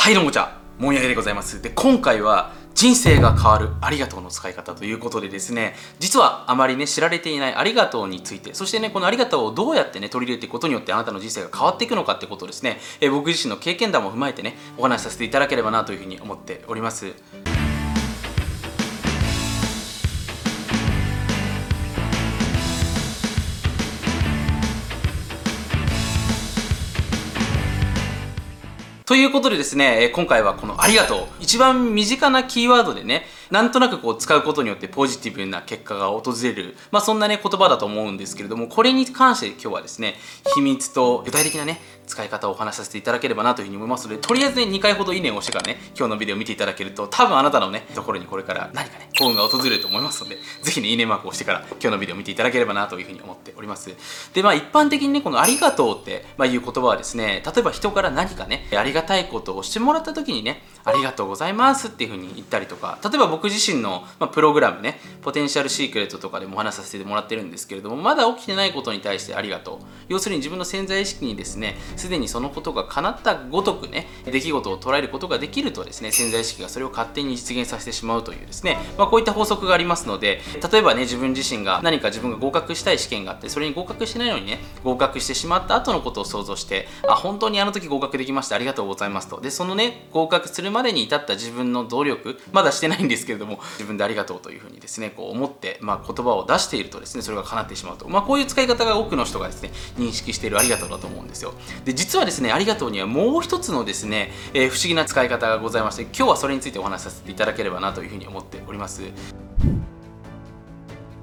はいどうもちゃもんやでございますで今回は人生が変わるありがとうの使い方ということでですね実はあまりね知られていないありがとうについてそしてねこのありがとうをどうやってね取り入れていくことによってあなたの人生が変わっていくのかってことをですね、え僕自身の経験談も踏まえてねお話しさせていただければなというふうに思っておりますということでですね、今回はこのありがとう。一番身近なキーワードでね、なんとなくこう使うことによってポジティブな結果が訪れる、まあそんなね言葉だと思うんですけれども、これに関して今日はですね、秘密と具体的なね、使い方をお話しさせていただければなというふうに思いますので、とりあえずね、2回ほどいいねを押してからね、今日のビデオを見ていただけると、多分あなたのね、ところにこれから何かね、幸運が訪れると思いますので、ぜひね、いいねマークを押してから今日のビデオを見ていただければなというふうに思っております。で、まあ一般的にね、このありがとうって、まあ、いう言葉はですね、例えば人から何かね、ありがたいことをしてもらった時にね、ありがとうございますっていうふうに言ったりとか、例えば僕僕自身の、まあ、プログラムね、ポテンシャルシークレットとかでも話させてもらってるんですけれども、まだ起きてないことに対してありがとう。要するに自分の潜在意識にですね、すでにそのことが叶ったごとくね出来事を捉えることができるとですね潜在意識がそれを勝手に実現させてしまうというですね、まあ、こういった法則がありますので例えばね自分自身が何か自分が合格したい試験があってそれに合格してないのにね合格してしまった後のことを想像してあ本当にあの時合格できましたありがとうございますとでそのね合格するまでに至った自分の努力まだしてないんですけどけれども自分でありがとうというふうにですねこう思って、まあ、言葉を出しているとですねそれが叶ってしまうと、まあ、こういう使い方が多くの人がですね認識しているありがとうだと思うんですよ。で実はですねありがとうにはもう一つのですね、えー、不思議な使い方がございまして今日はそれについてお話しさせていただければなというふうに思っております。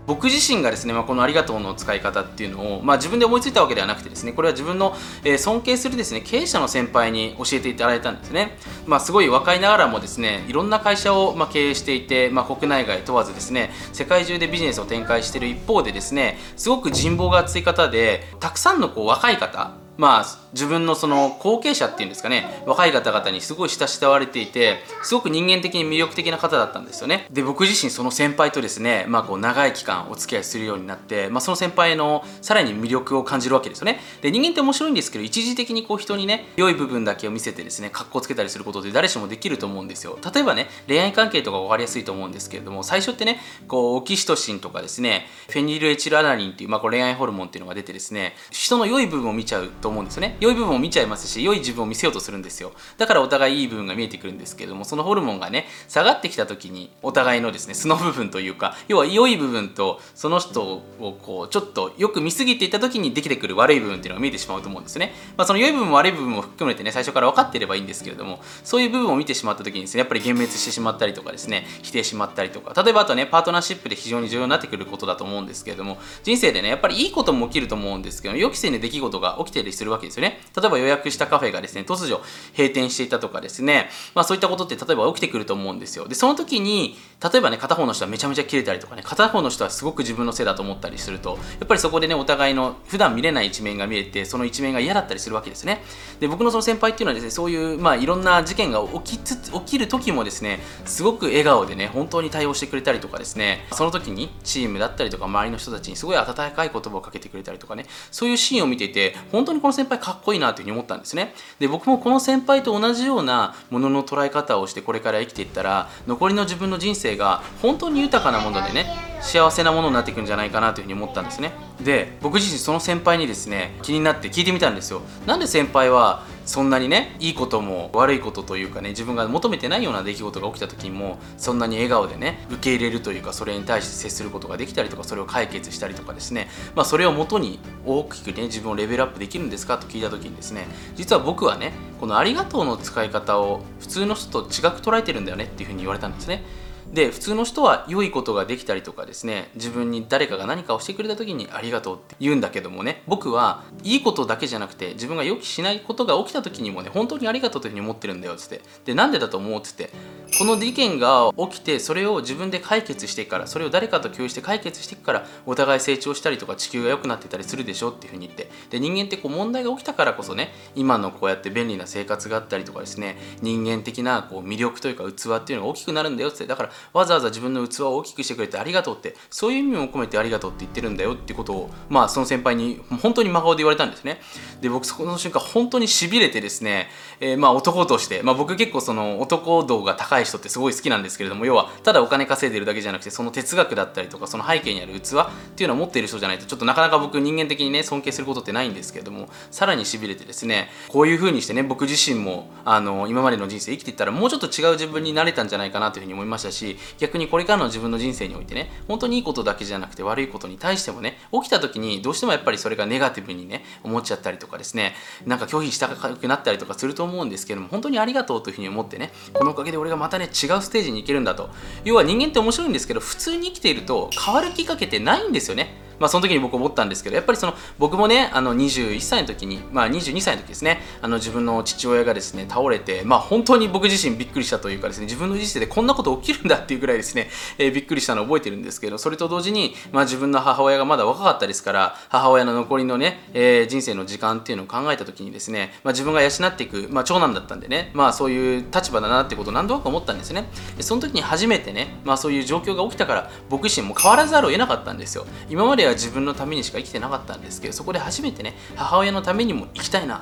僕自身がですね、まあ、このありがとうの使い方っていうのを、まあ、自分で思いついたわけではなくてですねこれは自分の、えー、尊敬するですね経営者の先輩に教えていただいたんですね、まあ、すごい若いながらもですねいろんな会社を、まあ、経営していて、まあ、国内外問わずですね世界中でビジネスを展開している一方でですねすごく人望が厚い方でたくさんのこう若い方まあ自分のその後継者っていうんですかね若い方々にすごい親しわれていてすごく人間的に魅力的な方だったんですよね。で僕自身その先輩とですねまあこう長い期間お付き合いするようになって、まあ、その先輩のさらに魅力を感じるわけですよね。で人間って面白いんですけど一時的にこう人にね良い部分だけを見せてですね格好つけたりすることで誰しもできると思うんですよ。例えばね恋愛関係とか分かりやすいと思うんですけれども最初ってねこうオキシトシンとかですねフェニルエチルアナリンっていう、まあ、これ恋愛ホルモンっていうのが出てですね人の良い部分を見ちゃうとと思うんですよね。良い部分を見ちゃいますし良い自分を見せようとするんですよ。だからお互いいい部分が見えてくるんですけどもそのホルモンがね下がってきた時にお互いのですね素の部分というか要は良い部分とその人をこうちょっとよく見すぎていた時にできてくる悪い部分っていうのが見えてしまうと思うんですね、まあ、その良い部分も悪い部分も含めてね最初から分かっていればいいんですけれどもそういう部分を見てしまった時にですねやっぱり幻滅してしまったりとかですね否定しまったりとか例えばあとねパートナーシップで非常に重要になってくることだと思うんですけれども人生でねやっぱりいいことも起きると思うんですけど予期せぬ出来事が起きてたりするわけですよね例えば予約したカフェがですね、突如閉店していたとかですね、まあそういったことって例えば起きてくると思うんですよ。で、その時に、例えばね、片方の人はめちゃめちゃ切れたりとかね、片方の人はすごく自分のせいだと思ったりすると、やっぱりそこでね、お互いの普段見れない一面が見えて、その一面が嫌だったりするわけですね。で、僕のその先輩っていうのはですね、そういう、まあいろんな事件が起きつつ、起きる時もですね、すごく笑顔でね、本当に対応してくれたりとかですね、その時にチームだったりとか周りの人たちにすごい温かい言葉をかけてくれたりとかね、そういうシーンを見ていて、本当にこの先輩かっこいいなというふうに思ったんですね。で僕もこの先輩と同じようなものの捉え方をしてこれから生きていったら残りの自分の人生が本当に豊かなものでね幸せなものになっていくんじゃないかなというふうに思ったんですね。で僕自身その先輩にですね気になって聞いてみたんですよ。なんで先輩はそんなにねいいことも悪いことというかね自分が求めてないような出来事が起きた時もそんなに笑顔でね受け入れるというかそれに対して接することができたりとかそれを解決したりとかですね。まあそれをもとに大きくね自分をレベルアップできるんですかと聞いた時にですね実は僕はねこのありがとうの使い方を普通の人と違く捉えてるんだよねっていうふうに言われたんですね。で普通の人は良いことができたりとかですね自分に誰かが何かをしてくれた時にありがとうって言うんだけどもね僕はいいことだけじゃなくて自分が予期しないことが起きた時にもね本当にありがとうというふうに思ってるんだよっつって。でなんでだと思うっつってこの事件が起きてそれを自分で解決してからそれを誰かと共有して解決していくからお互い成長したりとか地球が良くなってたりするでしょっていうふうに言って。で人間ってこう問題が起きたからこそね今のこうやって便利な生活があったりとかですね人間的なこう魅力というか器っていうのが大きくなるんだよって。だからわざわざ自分の器を大きくしてくれてありがとうってそういう意味も込めてありがとうって言ってるんだよってことをまあその先輩に本当に真顔で言われたんですね。で僕その瞬間本当にしびれてですね、えー、まあ男として、まあ、僕結構その男度が高い人ってすごい好きなんですけれども要はただお金稼いでるだけじゃなくてその哲学だったりとかその背景にある器っていうのを持っている人じゃないとちょっとなかなか僕人間的にね尊敬することってないんですけれどもさらにしびれてですねこういう風にしてね僕自身もあの今までの人生生きていったらもうちょっと違う自分になれたんじゃないかなというふうに思いましたしし逆にこれからの自分の人生においてね本当にいいことだけじゃなくて悪いことに対してもね起きた時にどうしてもやっぱりそれがネガティブにね思っちゃったりとかですねなんか拒否したくなったりとかすると思うんですけども本当にありがとうというふうに思ってねこのおかげで俺がまたね違うステージに行けるんだと。要は人間って面白いんですけど普通に生きていると変わるきっかけってないんですよね。まあ、その時に僕思ったんですけどやっぱりその僕もねあの21歳の時に、まあ、22歳の時ですねあの自分の父親がですね倒れて、まあ、本当に僕自身びっくりしたというかですね自分の人生でこんなこと起きるんだっていうぐらいですね、えー、びっくりしたのを覚えてるんですけどそれと同時に、まあ、自分の母親がまだ若かったですから母親の残りのね、えー、人生の時間っていうのを考えた時にですね、まあ、自分が養っていく、まあ、長男だったんでね、まあ、そういう立場だなってことを何度か思ったんですね。その時に初めてね、まあ、そういう状況が起きたから僕自身も変わらざるを得なかったんですよ。今までは自分のためにしか生きてなかったんですけどそこで初めてね母親のためにも生きたいな。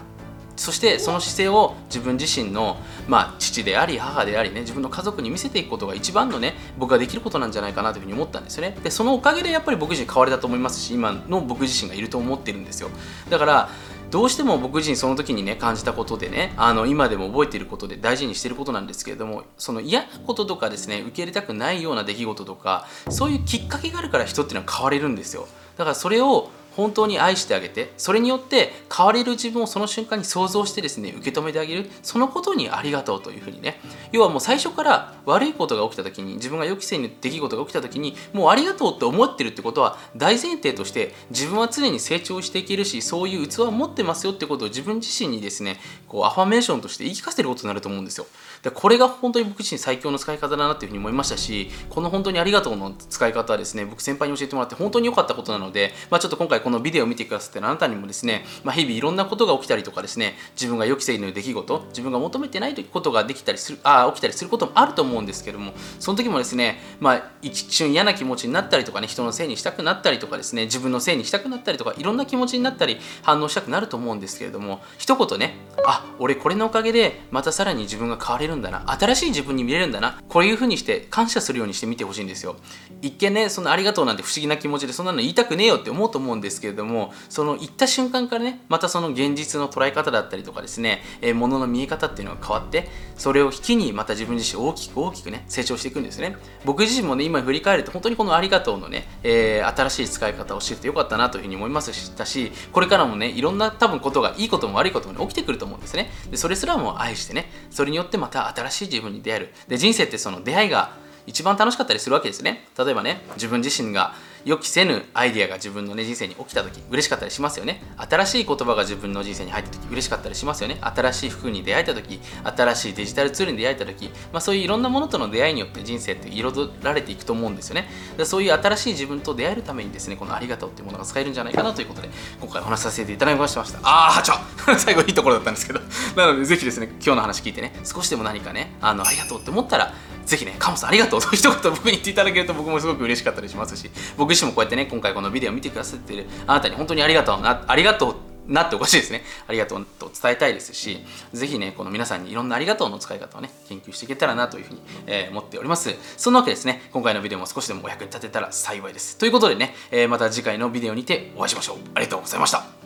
そしてその姿勢を自分自身の、まあ、父であり母でありね自分の家族に見せていくことが一番のね僕ができることなんじゃないかなというふうに思ったんですよね。でそのおかげでやっぱり僕自身変われたと思いますし今の僕自身がいると思ってるんですよ。だからどうしても僕自身その時にね感じたことでねあの今でも覚えていることで大事にしていることなんですけれどもその嫌なこととかですね受け入れたくないような出来事とかそういうきっかけがあるから人っていうのは変われるんですよ。だからそれを本当に愛してあげてそれによって変われる自分をその瞬間に想像してですね受け止めてあげる。そのことにありがとうというふうにね。要はもう最初から悪いことが起きた時に自分が予期せぬ出来事が起きた時にもうありがとうって思ってるってことは大前提として自分は常に成長していけるしそういう器を持ってますよってことを自分自身にですねこうアファメーションとして言い聞かせることになると思うんですよ。でこれが本当に僕自身最強の使い方だなっていうふうに思いましたしこの本当にありがとうの使い方はですね僕先輩に教えてもらって本当に良かったことなので、まあ、ちょっと今回このビデオを見てくださってるあなたにもですね、まあ、日々いろんなことが起きたりとかですね自分が予期せぬ出来事自分が求めてないことができたりするあ起きたりすることもあると思うんですけどもその時もですね、まあ、一瞬嫌な気持ちになったりとかね人のせいにしたくなったりとかですね自分のせいにしたくなったりとかいろんな気持ちになったり反応したくなると思うんですけれども一言ねあ俺これのおかげでまたさらに自分が変われるんだな新しい自分に見れるんだなこういうふうにして感謝するようにしてみてほしいんですよ。一見ねそのありがとうなんて不思議な気持ちでそんなの言いたくねえよって思うと思うんですですけれどもその言った瞬間からねまたその現実の捉え方だったりとかですね、えー、物の見え方っていうのが変わってそれを引きにまた自分自身大きく大きくね成長していくんですね。僕自身もね今振り返ると本当にこのありがとうのね、えー、新しい使い方を知ってよかったなというふうに思いますしたしこれからもねいろんな多分ことがいいことも悪いことも、ね、起きてくると思うんですね。でそれすらも愛してねそれによってまた新しい自分に出会える。で人生ってその出会いが一番楽しかったりするわけですね。例えばね自分自身が予期せぬアイデアが自分の、ね、人生に起きた時嬉しかったりしますよね。新しい言葉が自分の人生に入った時嬉しかったりしますよね。新しい服に出会えた時新しいデジタルツールに出会えた時、まあ、そういういろんなものとの出会いによって人生って彩られていくと思うんですよね。でそういう新しい自分と出会えるためにですねこのありがとうっていうものが使えるんじゃないかなということで今回お話しさせていただきました。ああちょ 最後いいところだったんですけど。なのでぜひですね今日の話聞いてね少しでも何かねあのありがとうって思ったらぜひね、カモさんありがとうと 一言僕に言っていただけると僕もすごく嬉しかったりしますし、僕自身もこうやってね、今回このビデオを見てくださっているあなたに本当にありがとうな、ありがとうなっておかしいですね。ありがとうと伝えたいですし、ぜひね、この皆さんにいろんなありがとうの使い方をね、研究していけたらなというふうに、えー、思っております。そんなわけですね、今回のビデオも少しでもお役に立てたら幸いです。ということでね、えー、また次回のビデオにてお会いしましょう。ありがとうございました。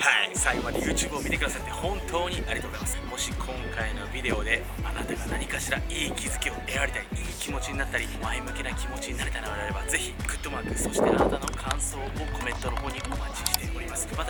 はい。最後まで YouTube を見てくださって本当にありがとうございます。もし今回のビデオであなたが何かしらいい気づきを得られたりいい気持ちになったり前向きな気持ちになれたのであればぜひグッドマークそしてあなたの感想をコメントの方にお待ちしております。また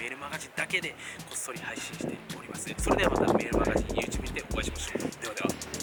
メールマガジンだけでこっそり配信しておりますそれではまたメールマガジン YouTube にてお会いしましょう。ではでは。